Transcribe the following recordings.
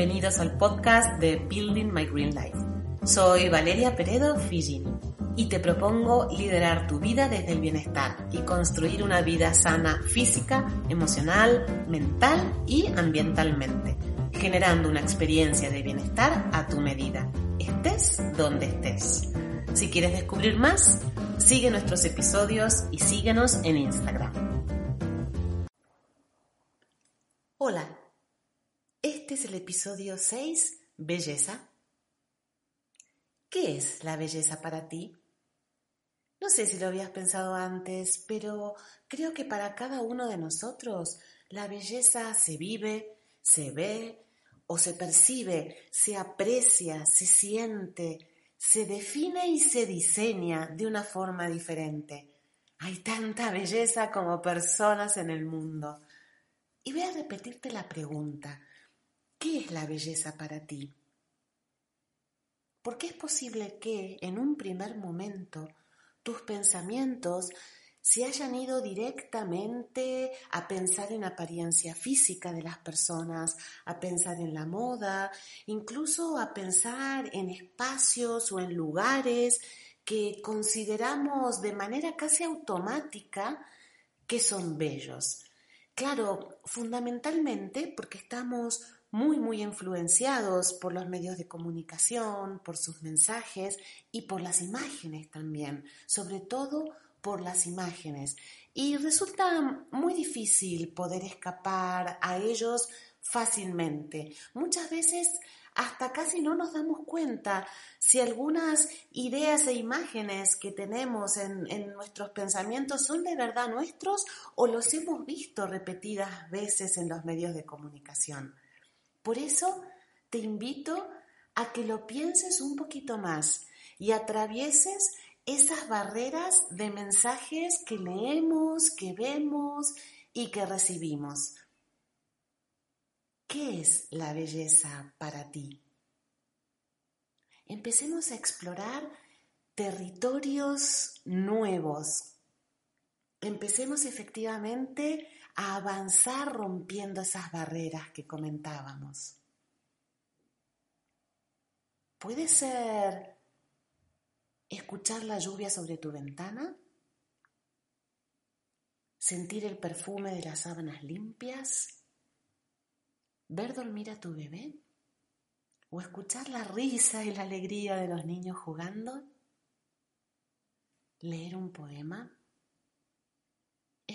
bienvenidos al podcast de Building My Green Life. Soy Valeria Peredo Fijin y te propongo liderar tu vida desde el bienestar y construir una vida sana física, emocional, mental y ambientalmente, generando una experiencia de bienestar a tu medida, estés donde estés. Si quieres descubrir más, sigue nuestros episodios y síguenos en Instagram. Hola, este es el episodio 6, Belleza. ¿Qué es la belleza para ti? No sé si lo habías pensado antes, pero creo que para cada uno de nosotros la belleza se vive, se ve o se percibe, se aprecia, se siente, se define y se diseña de una forma diferente. Hay tanta belleza como personas en el mundo. Y voy a repetirte la pregunta. ¿Qué es la belleza para ti? Porque es posible que en un primer momento tus pensamientos se hayan ido directamente a pensar en apariencia física de las personas, a pensar en la moda, incluso a pensar en espacios o en lugares que consideramos de manera casi automática que son bellos. Claro, fundamentalmente porque estamos muy, muy influenciados por los medios de comunicación, por sus mensajes y por las imágenes también, sobre todo por las imágenes. Y resulta muy difícil poder escapar a ellos fácilmente. Muchas veces hasta casi no nos damos cuenta si algunas ideas e imágenes que tenemos en, en, nuestros pensamientos son de verdad nuestros o los hemos visto repetidas veces en los medios de comunicación. Por eso te invito a que lo pienses un poquito más y atravieses esas barreras de mensajes que leemos, que vemos y que recibimos. ¿Qué es la belleza para ti? Empecemos a explorar territorios nuevos. Empecemos efectivamente a avanzar rompiendo esas barreras que comentábamos. Puede ser escuchar la lluvia sobre tu ventana, sentir el perfume de las sábanas limpias, ver dormir a tu bebé o escuchar la risa y la alegría de los niños jugando, leer un poema,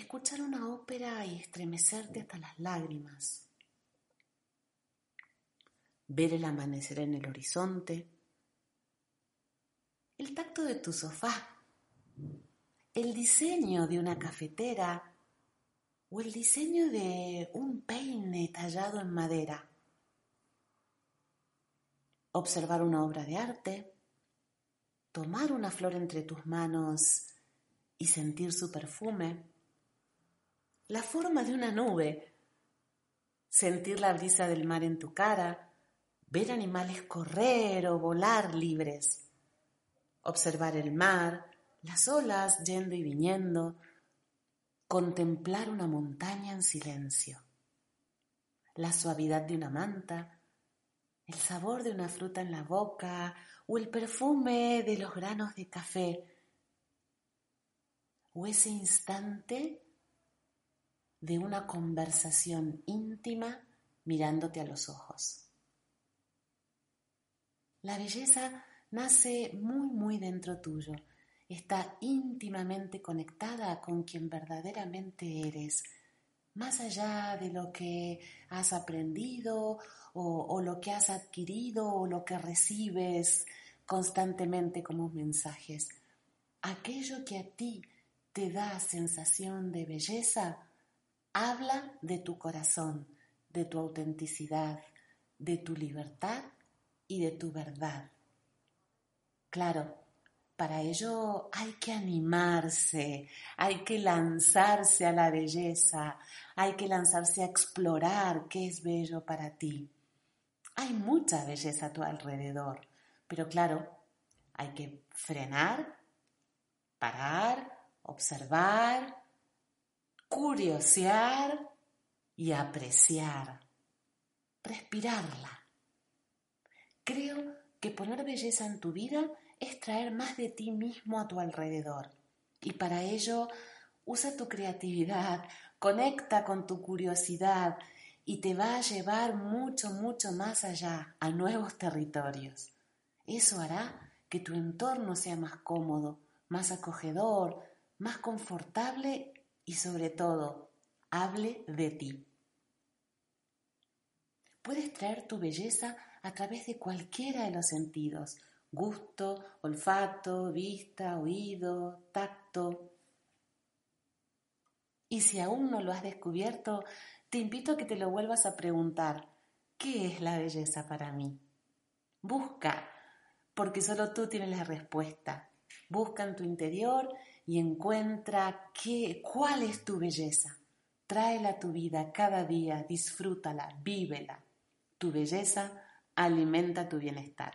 escuchar una ópera y estremecerte hasta las lágrimas, ver el amanecer en el horizonte, el tacto de tu sofá, el diseño de una cafetera. O el diseño de un peine tallado en madera. Observar una obra de arte, tomar una flor entre tus manos y sentir su perfume, la forma de una nube, sentir la brisa del mar en tu cara, ver animales correr o volar libres, observar el mar, las olas yendo y viniendo, contemplar una montaña en silencio, la suavidad de una manta, el sabor de una fruta en la boca o el perfume de los granos de café, o ese instante de una conversación íntima mirándote a los ojos. La belleza nace muy, muy dentro tuyo está íntimamente conectada con quien verdaderamente eres, más allá de lo que has aprendido o, lo que has adquirido o lo que recibes constantemente como mensajes. Aquello que a ti te da sensación de belleza, habla de tu corazón, de tu autenticidad, de tu libertad y de tu verdad. Claro, para ello hay que animarse, hay que lanzarse a la belleza, hay que lanzarse a explorar qué es bello para ti. Hay mucha belleza a tu alrededor, pero claro, hay que frenar, parar, observar, curiosear y apreciar, respirarla, Creo que poner belleza en tu vida es traer más de ti mismo a tu alrededor. Y para ello, usa tu creatividad, conecta con tu curiosidad y te va a llevar mucho, mucho más allá, a nuevos territorios. Eso hará que tu entorno sea más cómodo, más acogedor, más confortable y sobre todo, hable de ti. Puedes traer tu belleza a través de cualquiera de los sentidos, gusto, olfato, vista, oído, tacto. Y si aún no lo has descubierto, te invito a que te lo vuelvas a preguntar, ¿qué es la belleza para mí? Busca, porque solo tú tienes la respuesta. Busca en tu interior y encuentra qué, cuál es tu belleza. Tráela a tu vida cada día, disfrútala, vívela. Tu belleza alimenta tu bienestar.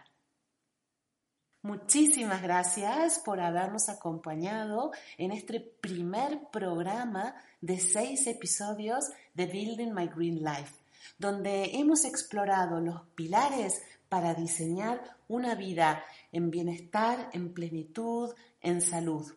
Muchísimas gracias por habernos acompañado en este primer programa de seis episodios de Building My Green Life, donde hemos explorado los pilares para diseñar una vida en bienestar, en plenitud, en salud.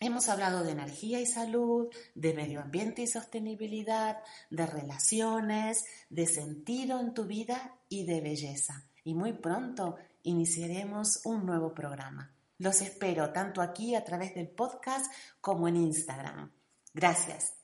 Hemos hablado de energía y salud, de medio ambiente y sostenibilidad, de relaciones, de sentido en tu vida y de belleza. Y muy pronto iniciaremos un nuevo programa. Los espero tanto aquí a través del podcast como en Instagram. Gracias.